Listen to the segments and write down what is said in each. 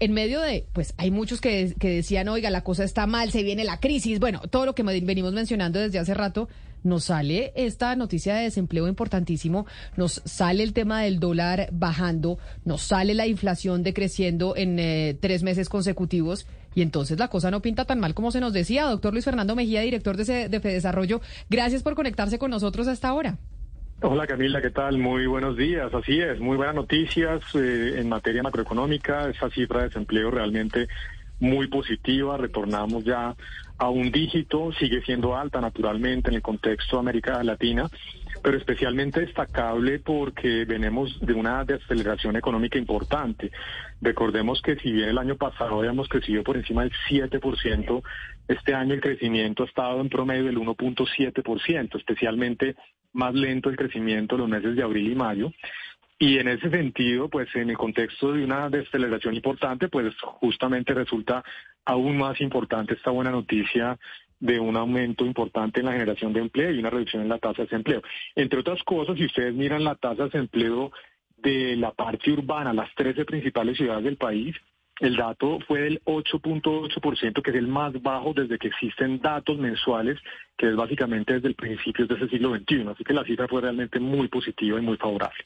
en medio de, pues hay muchos que, decían, oiga, la cosa está mal, se viene la crisis, bueno, todo lo que venimos mencionando desde hace rato, nos sale esta noticia de desempleo importantísimo, nos sale el tema del dólar bajando, nos sale la inflación decreciendo en eh, tres meses consecutivos. Y entonces la cosa no pinta tan mal como se nos decía. Doctor Luis Fernando Mejía, director de, de Fedesarrollo, gracias por conectarse con nosotros a esta hora. Hola Camila, ¿qué tal? Muy buenos días. Así es, muy buenas noticias eh, en materia macroeconómica. Esa cifra de desempleo realmente muy positiva. Retornamos ya a un dígito. Sigue siendo alta naturalmente en el contexto de América Latina, pero especialmente destacable porque venimos de una desaceleración económica importante. Recordemos que si bien el año pasado habíamos crecido por encima del 7%, este año el crecimiento ha estado en promedio del 1.7%, especialmente más lento el crecimiento en los meses de abril y mayo. Y en ese sentido, pues en el contexto de una desaceleración importante, pues justamente resulta aún más importante esta buena noticia de un aumento importante en la generación de empleo y una reducción en la tasa de desempleo. Entre otras cosas, si ustedes miran la tasa de desempleo de la parte urbana, las 13 principales ciudades del país, el dato fue del 8.8%, que es el más bajo desde que existen datos mensuales, que es básicamente desde el principio de ese siglo XXI. Así que la cifra fue realmente muy positiva y muy favorable.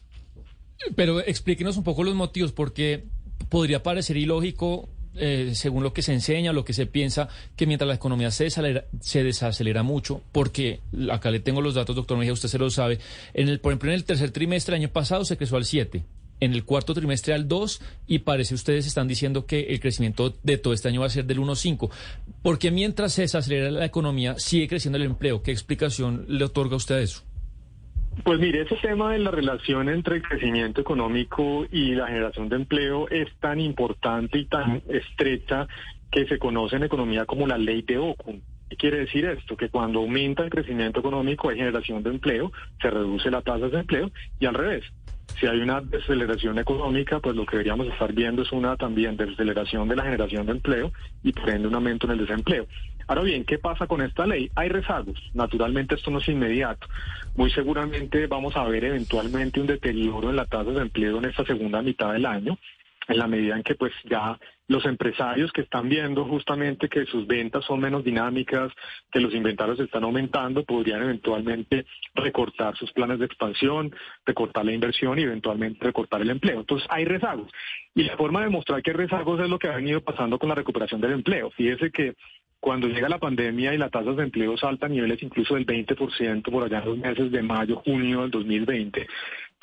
Pero explíquenos un poco los motivos, porque podría parecer ilógico, eh, según lo que se enseña, lo que se piensa, que mientras la economía se desacelera, se desacelera mucho, porque acá le tengo los datos, doctor Mejía, usted se lo sabe. En el, por ejemplo, en el tercer trimestre del año pasado se creció al 7. En el cuarto trimestre al 2 y parece ustedes están diciendo que el crecimiento de todo este año va a ser del 1.5. Porque mientras se desacelera la economía, sigue creciendo el empleo. ¿Qué explicación le otorga usted a eso? Pues mire, ese tema de la relación entre el crecimiento económico y la generación de empleo es tan importante y tan estrecha que se conoce en economía como la ley de Ockham. ¿Qué quiere decir esto? Que cuando aumenta el crecimiento económico hay generación de empleo, se reduce la tasa de empleo y al revés. Si hay una desaceleración económica, pues lo que deberíamos estar viendo es una también desaceleración de la generación de empleo y por ende un aumento en el desempleo. Ahora bien, ¿qué pasa con esta ley? Hay rezagos. Naturalmente esto no es inmediato. Muy seguramente vamos a ver eventualmente un deterioro en la tasa de empleo en esta segunda mitad del año, en la medida en que pues ya los empresarios que están viendo justamente que sus ventas son menos dinámicas, que los inventarios están aumentando, podrían eventualmente recortar sus planes de expansión, recortar la inversión y eventualmente recortar el empleo. Entonces hay rezagos. Y la forma de mostrar que hay rezagos es lo que ha venido pasando con la recuperación del empleo. Fíjese que cuando llega la pandemia y las tasas de empleo saltan a niveles incluso del 20% por allá en los meses de mayo, junio del 2020,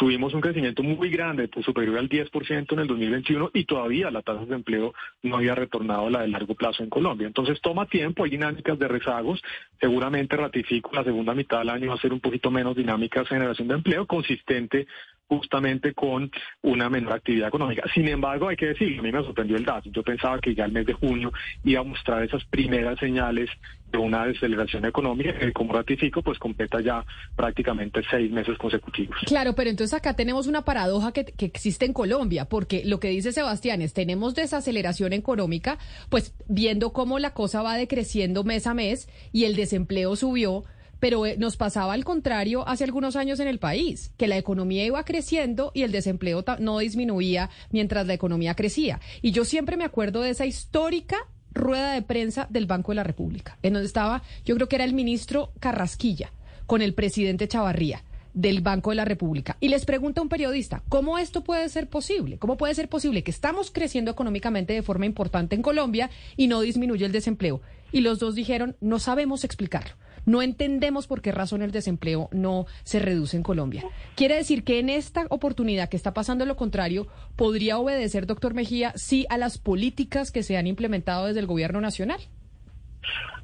tuvimos un crecimiento muy grande, pues superior al 10% en el 2021 y todavía la tasa de empleo no había retornado a la de largo plazo en Colombia. Entonces toma tiempo, hay dinámicas de rezagos, seguramente ratifico la segunda mitad del año va a ser un poquito menos dinámica esa generación de empleo, consistente justamente con una menor actividad económica. Sin embargo, hay que decir, a mí me sorprendió el dato. Yo pensaba que ya el mes de junio iba a mostrar esas primeras señales de una desaceleración económica como ratifico, pues completa ya prácticamente seis meses consecutivos. Claro, pero entonces acá tenemos una paradoja que, que existe en Colombia, porque lo que dice Sebastián es, tenemos desaceleración económica, pues viendo cómo la cosa va decreciendo mes a mes y el desempleo subió, pero eh, nos pasaba al contrario hace algunos años en el país, que la economía iba creciendo y el desempleo no disminuía mientras la economía crecía. Y yo siempre me acuerdo de esa histórica rueda de prensa del Banco de la República, en donde estaba, yo creo que era el ministro Carrasquilla, con el presidente Chavarría del Banco de la República. Y les pregunta un periodista, ¿cómo esto puede ser posible? ¿Cómo puede ser posible que estamos creciendo económicamente de forma importante en Colombia y no disminuye el desempleo? Y los dos dijeron, no sabemos explicarlo. No entendemos por qué razón el desempleo no se reduce en Colombia. Quiere decir que en esta oportunidad que está pasando lo contrario, podría obedecer, doctor Mejía, sí a las políticas que se han implementado desde el gobierno nacional.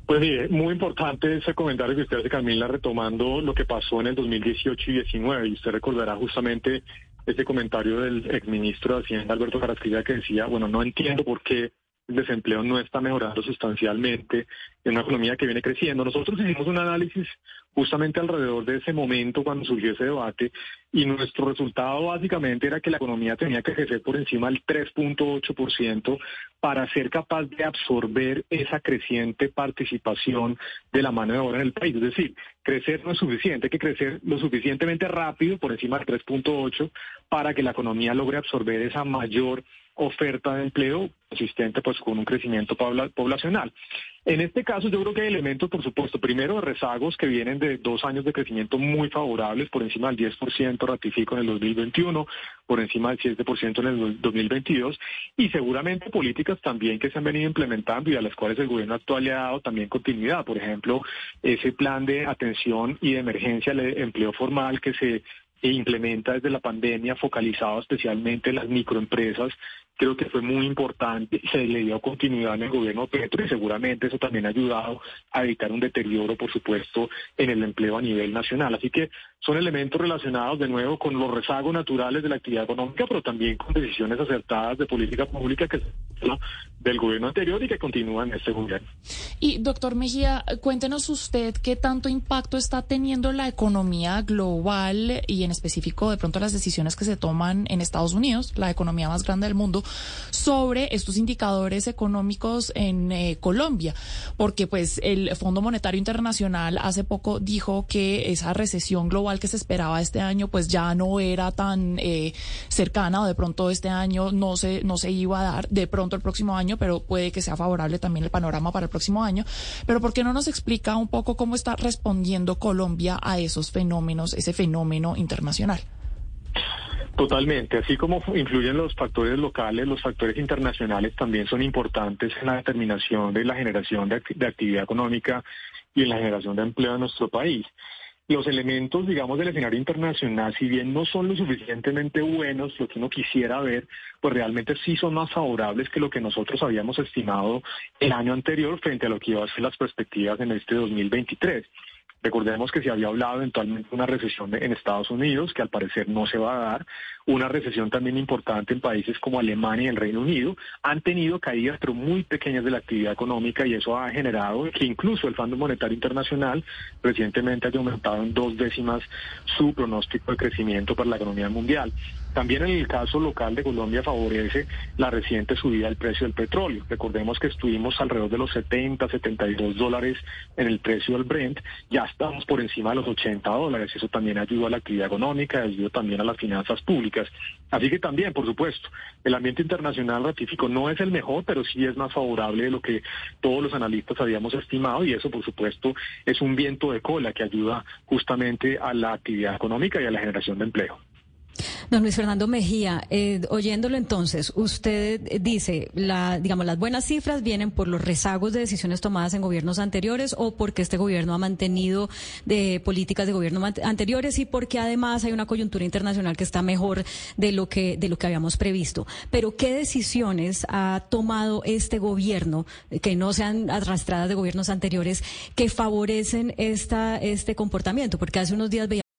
Pues sí, muy importante ese comentario que usted hace, Camila, retomando lo que pasó en el 2018 y 19. Y usted recordará justamente ese comentario del exministro de Hacienda, Alberto Carrasquilla, que decía, bueno, no entiendo por qué el desempleo no está mejorando sustancialmente en una economía que viene creciendo. Nosotros hicimos un análisis justamente alrededor de ese momento cuando surgió ese debate y nuestro resultado básicamente era que la economía tenía que crecer por encima del 3.8% para ser capaz de absorber esa creciente participación de la mano de obra en el país. Es decir, crecer no es suficiente, hay que crecer lo suficientemente rápido por encima del 3.8 para que la economía logre absorber esa mayor oferta de empleo consistente pues con un crecimiento poblacional. En este caso yo creo que hay elementos, por supuesto, primero rezagos que vienen de dos años de crecimiento muy favorables, por encima del 10% ratifico en el 2021, por encima del 7% en el 2022, y seguramente políticas también que se han venido implementando y a las cuales el gobierno actual le ha dado también continuidad. Por ejemplo, ese plan de atención y de emergencia al empleo formal que se implementa desde la pandemia, focalizado especialmente en las microempresas creo que fue muy importante, se le dio continuidad en el gobierno Petro y seguramente eso también ha ayudado a evitar un deterioro, por supuesto, en el empleo a nivel nacional. Así que son elementos relacionados de nuevo con los rezagos naturales de la actividad económica, pero también con decisiones acertadas de política pública que del gobierno anterior y que continúan en este gobierno. Y doctor Mejía, cuéntenos usted qué tanto impacto está teniendo la economía global y en específico de pronto las decisiones que se toman en Estados Unidos, la economía más grande del mundo, sobre estos indicadores económicos en eh, Colombia, porque pues el Fondo Monetario Internacional hace poco dijo que esa recesión global que se esperaba este año pues ya no era tan eh, cercana o de pronto este año no se no se iba a dar de pronto el próximo año, pero puede que sea favorable también el panorama para el próximo año. Pero ¿por qué no nos explica un poco cómo está respondiendo Colombia a esos fenómenos, ese fenómeno internacional? Totalmente, así como influyen los factores locales, los factores internacionales también son importantes en la determinación de la generación de, actividad económica y en la generación de empleo en nuestro país. Los elementos, digamos, del escenario internacional, si bien no son lo suficientemente buenos, lo que uno quisiera ver, pues realmente sí son más favorables que lo que nosotros habíamos estimado el año anterior frente a lo que iba a ser las perspectivas en este 2023. Recordemos que se había hablado eventualmente de una recesión en Estados Unidos, que al parecer no se va a dar, una recesión también importante en países como Alemania y el Reino Unido, han tenido caídas pero muy pequeñas de la actividad económica y eso ha generado que incluso el Fondo Monetario Internacional recientemente haya aumentado en dos décimas su pronóstico de crecimiento para la economía mundial. También en el caso local de Colombia favorece la reciente subida del precio del petróleo. Recordemos que estuvimos alrededor de los 70, 72 dólares en el precio del Brent, ya estamos por encima de los 80 dólares. Eso también ayuda a la actividad económica, ayuda también a las finanzas públicas. Así que también, por supuesto, el ambiente internacional ratifico no es el mejor, pero sí es más favorable de lo que todos los analistas habíamos estimado y eso, por supuesto, es un viento de cola que ayuda justamente a la actividad económica y a la generación de empleo. Don Luis Fernando Mejía, eh, oyéndolo entonces, usted dice, la, digamos, las buenas cifras vienen por los rezagos de decisiones tomadas en gobiernos anteriores o porque este gobierno ha mantenido de políticas de gobierno anteriores y porque además hay una coyuntura internacional que está mejor de lo que de lo que habíamos previsto. Pero qué decisiones ha tomado este gobierno que no sean arrastradas de gobiernos anteriores que favorecen esta este comportamiento, porque hace unos días veíamos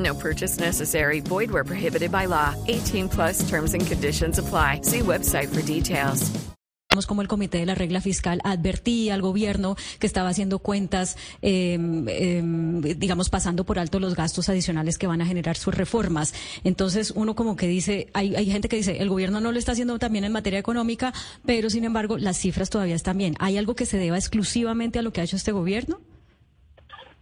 No purchase necessary. Void where prohibited by law. 18 plus terms and conditions apply. See website for details. como el Comité de la Regla Fiscal advertía al gobierno que estaba haciendo cuentas, eh, eh, digamos, pasando por alto los gastos adicionales que van a generar sus reformas. Entonces, uno como que dice, hay, hay gente que dice, el gobierno no lo está haciendo también en materia económica, pero sin embargo, las cifras todavía están bien. ¿Hay algo que se deba exclusivamente a lo que ha hecho este gobierno?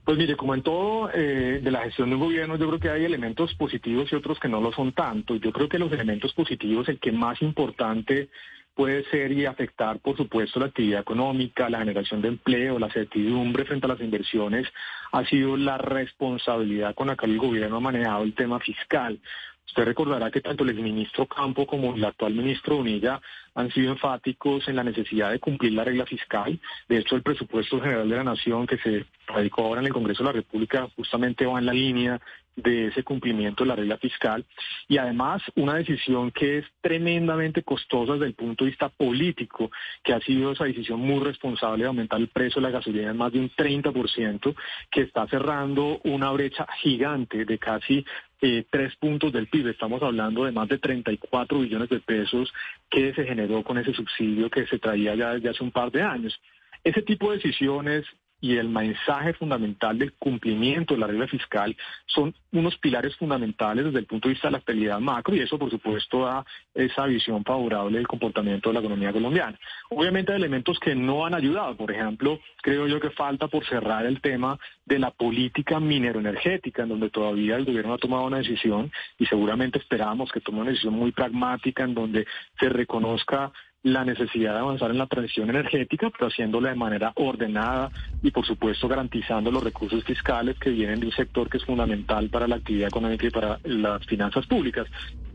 Pues mire, como en todo eh, de la gestión del gobierno, yo creo que hay elementos positivos y otros que no lo son tanto. Yo creo que los elementos positivos, el que más importante puede ser y afectar, por supuesto, la actividad económica, la generación de empleo, la certidumbre frente a las inversiones, ha sido la responsabilidad con la que el gobierno ha manejado el tema fiscal. Usted recordará que tanto el exministro Campo como el actual ministro Unilla han sido enfáticos en la necesidad de cumplir la regla fiscal. De hecho, el presupuesto general de la Nación que se radicó ahora en el Congreso de la República justamente va en la línea de ese cumplimiento de la regla fiscal y además una decisión que es tremendamente costosa desde el punto de vista político, que ha sido esa decisión muy responsable de aumentar el precio de la gasolina en más de un 30%, que está cerrando una brecha gigante de casi eh, tres puntos del PIB. Estamos hablando de más de 34 billones de pesos que se generó con ese subsidio que se traía ya desde hace un par de años. Ese tipo de decisiones y el mensaje fundamental del cumplimiento de la regla fiscal son unos pilares fundamentales desde el punto de vista de la estabilidad macro y eso por supuesto da esa visión favorable del comportamiento de la economía colombiana. Obviamente hay elementos que no han ayudado, por ejemplo, creo yo que falta por cerrar el tema de la política minero-energética, en donde todavía el gobierno ha tomado una decisión y seguramente esperamos que tome una decisión muy pragmática en donde se reconozca la necesidad de avanzar en la transición energética, pero haciéndola de manera ordenada y, por supuesto, garantizando los recursos fiscales que vienen de un sector que es fundamental para la actividad económica y para las finanzas públicas.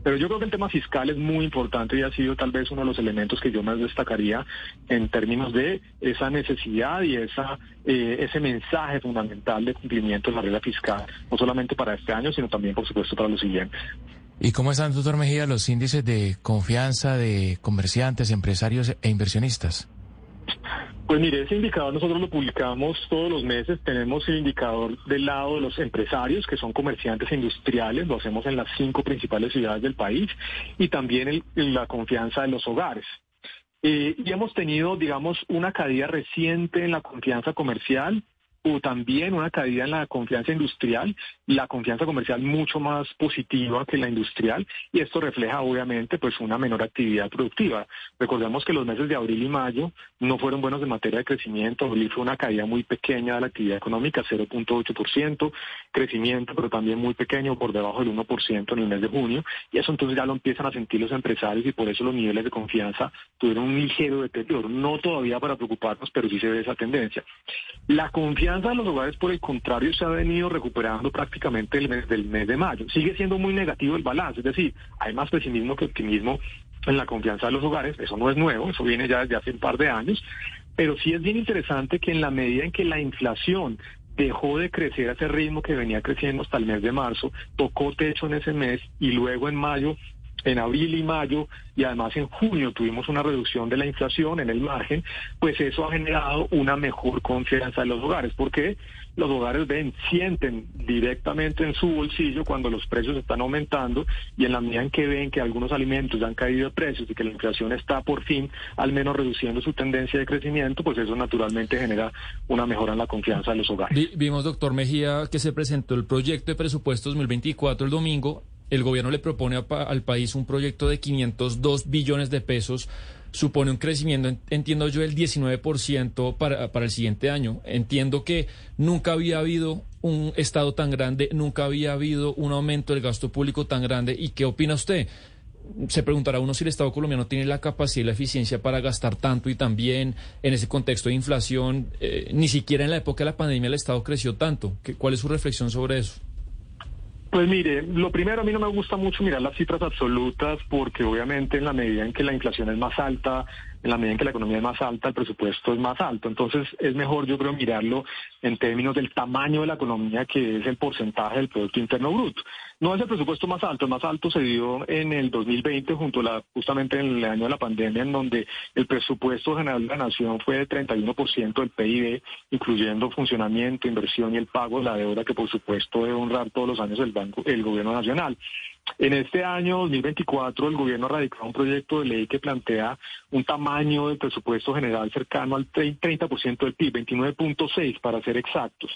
Pero yo creo que el tema fiscal es muy importante y ha sido tal vez uno de los elementos que yo más destacaría en términos de esa necesidad y esa eh, ese mensaje fundamental de cumplimiento de la regla fiscal, no solamente para este año, sino también, por supuesto, para los siguientes. ¿Y cómo están, doctor Mejía, los índices de confianza de comerciantes, empresarios e inversionistas? Pues mire, ese indicador nosotros lo publicamos todos los meses. Tenemos el indicador del lado de los empresarios, que son comerciantes industriales, lo hacemos en las cinco principales ciudades del país, y también el, la confianza de los hogares. Eh, y hemos tenido, digamos, una caída reciente en la confianza comercial, o también una caída en la confianza industrial, la confianza comercial mucho más positiva que la industrial y esto refleja obviamente pues una menor actividad productiva. Recordemos que los meses de abril y mayo no fueron buenos en materia de crecimiento, abril fue una caída muy pequeña de la actividad económica, 0.8%, crecimiento pero también muy pequeño, por debajo del 1% en el mes de junio y eso entonces ya lo empiezan a sentir los empresarios y por eso los niveles de confianza tuvieron un ligero deterioro, no todavía para preocuparnos, pero sí se ve esa tendencia. La confianza confianza de los hogares, por el contrario, se ha venido recuperando prácticamente el mes del mes de mayo. Sigue siendo muy negativo el balance, es decir, hay más pesimismo que optimismo en la confianza de los hogares. Eso no es nuevo, eso viene ya desde hace un par de años. Pero sí es bien interesante que en la medida en que la inflación dejó de crecer a ese ritmo que venía creciendo hasta el mes de marzo, tocó techo en ese mes y luego en mayo en abril y mayo y además en junio tuvimos una reducción de la inflación en el margen, pues eso ha generado una mejor confianza en los hogares, porque los hogares ven, sienten directamente en su bolsillo cuando los precios están aumentando y en la medida en que ven que algunos alimentos han caído de precios y que la inflación está por fin al menos reduciendo su tendencia de crecimiento, pues eso naturalmente genera una mejora en la confianza de los hogares. Vimos, doctor Mejía, que se presentó el proyecto de presupuesto 2024 el domingo el gobierno le propone al país un proyecto de 502 billones de pesos, supone un crecimiento, entiendo yo, del 19% para, para el siguiente año. Entiendo que nunca había habido un Estado tan grande, nunca había habido un aumento del gasto público tan grande. ¿Y qué opina usted? se preguntará uno si el Estado colombiano tiene la capacidad y la eficiencia para gastar tanto y también en ese contexto de inflación. Eh, ni siquiera en la época de la pandemia el Estado creció tanto. ¿Cuál es su reflexión sobre eso? Pues mire, lo primero a mí no me gusta mucho mirar las cifras absolutas porque obviamente en la medida en que la inflación es más alta, en la medida en que la economía es más alta, el presupuesto es más alto. Entonces es mejor yo creo mirarlo en términos del tamaño de la economía que es el porcentaje del Producto Interno Bruto. No es el presupuesto más alto, el más alto se dio en el 2020, junto a la, justamente en el año de la pandemia, en donde el presupuesto general de la nación fue de 31% del PIB, incluyendo funcionamiento, inversión y el pago de la deuda, que por supuesto debe honrar todos los años el, banco, el gobierno nacional. En este año 2024 el gobierno ha radicado un proyecto de ley que plantea un tamaño del presupuesto general cercano al 30% del PIB, 29.6 para ser exactos.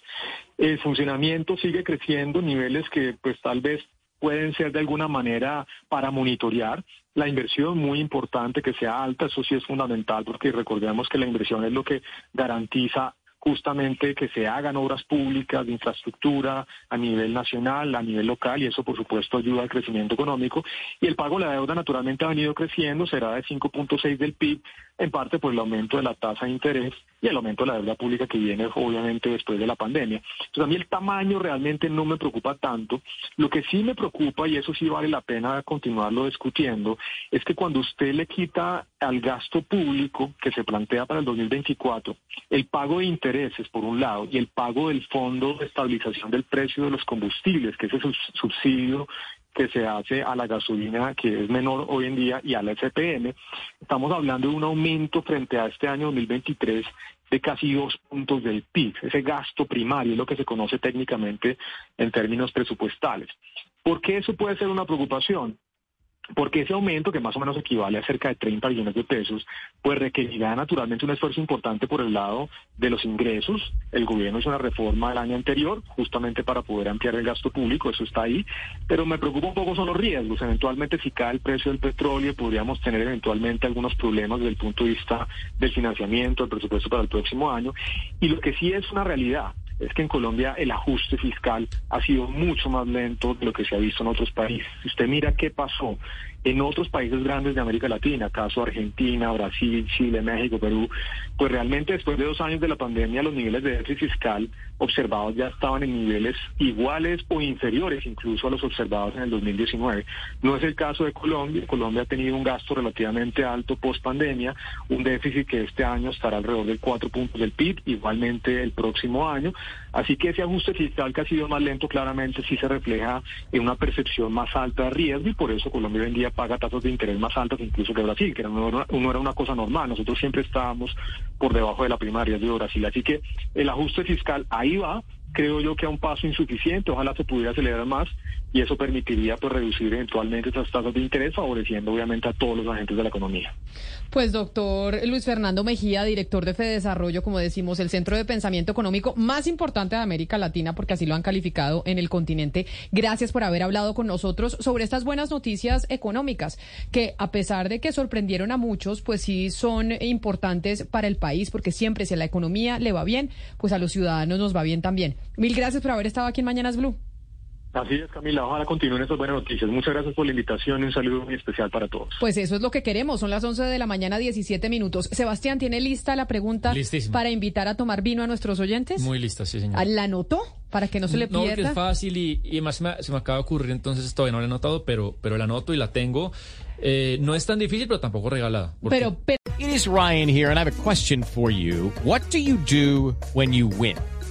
El funcionamiento sigue creciendo, niveles que pues tal vez pueden ser de alguna manera para monitorear. La inversión muy importante que sea alta, eso sí es fundamental porque recordemos que la inversión es lo que garantiza justamente que se hagan obras públicas de infraestructura a nivel nacional, a nivel local, y eso por supuesto ayuda al crecimiento económico. Y el pago de la deuda naturalmente ha venido creciendo, será de 5.6 del PIB, en parte por el aumento de la tasa de interés y el aumento de la deuda pública que viene obviamente después de la pandemia. Entonces a mí el tamaño realmente no me preocupa tanto. Lo que sí me preocupa, y eso sí vale la pena continuarlo discutiendo, es que cuando usted le quita al gasto público que se plantea para el 2024 el pago de intereses por un lado y el pago del fondo de estabilización del precio de los combustibles, que es el subsidio que se hace a la gasolina, que es menor hoy en día, y a la SPM, estamos hablando de un aumento frente a este año 2023 de casi dos puntos del PIB. Ese gasto primario es lo que se conoce técnicamente en términos presupuestales. ¿Por qué eso puede ser una preocupación? Porque ese aumento, que más o menos equivale a cerca de 30 billones de pesos, pues requerirá naturalmente un esfuerzo importante por el lado de los ingresos. El gobierno hizo una reforma el año anterior justamente para poder ampliar el gasto público, eso está ahí, pero me preocupa un poco son los riesgos. Eventualmente si cae el precio del petróleo podríamos tener eventualmente algunos problemas desde el punto de vista del financiamiento, del presupuesto para el próximo año. Y lo que sí es una realidad es que en Colombia el ajuste fiscal ha sido mucho más lento de lo que se ha visto en otros países. Si usted mira qué pasó en otros países grandes de América Latina, caso Argentina, Brasil, Chile, México, Perú, pues realmente después de dos años de la pandemia los niveles de déficit fiscal observados ya estaban en niveles iguales o inferiores incluso a los observados en el 2019. No es el caso de Colombia. Colombia ha tenido un gasto relativamente alto post pandemia, un déficit que este año estará alrededor del 4 puntos del PIB, igualmente el próximo año. Así que ese ajuste fiscal que ha sido más lento claramente sí se refleja en una percepción más alta de riesgo y por eso Colombia hoy paga tasas de interés más altas incluso que Brasil, que no, era una cosa normal. Nosotros siempre estábamos por debajo de la primaria de Brasil. Así que el ajuste fiscal ahí va, creo yo que a un paso insuficiente, ojalá se pudiera acelerar más y eso permitiría pues reducir eventualmente esas tasas de interés, favoreciendo obviamente a todos los agentes de la economía. Pues doctor Luis Fernando Mejía, director de Desarrollo, como decimos, el centro de pensamiento económico más importante de América Latina, porque así lo han calificado en el continente. Gracias por haber hablado con nosotros sobre estas buenas noticias económicas, que a pesar de que sorprendieron a muchos, pues sí son importantes para el país, porque siempre si a la economía le va bien, pues a los ciudadanos nos va bien también. Mil gracias por haber estado aquí en Mañanas Blue. Así es, Camila. Ojalá continúen estas buenas noticias. Muchas gracias por la invitación y un saludo muy especial para todos. Pues eso es lo que queremos. Son las 11 de la mañana, 17 minutos. Sebastián, ¿tiene lista la pregunta para invitar a tomar vino a nuestros oyentes? Muy lista, sí, señor. ¿La anotó? Para que no se le pierda. No, es fácil y, y además se me, acaba de ocurrir, entonces todavía no la he anotado, pero, pero la anoto y la tengo. Eh, no es tan difícil, pero tampoco regalada. Pero, pero... It is Ryan here, and I have a question for you. What do you do when you win?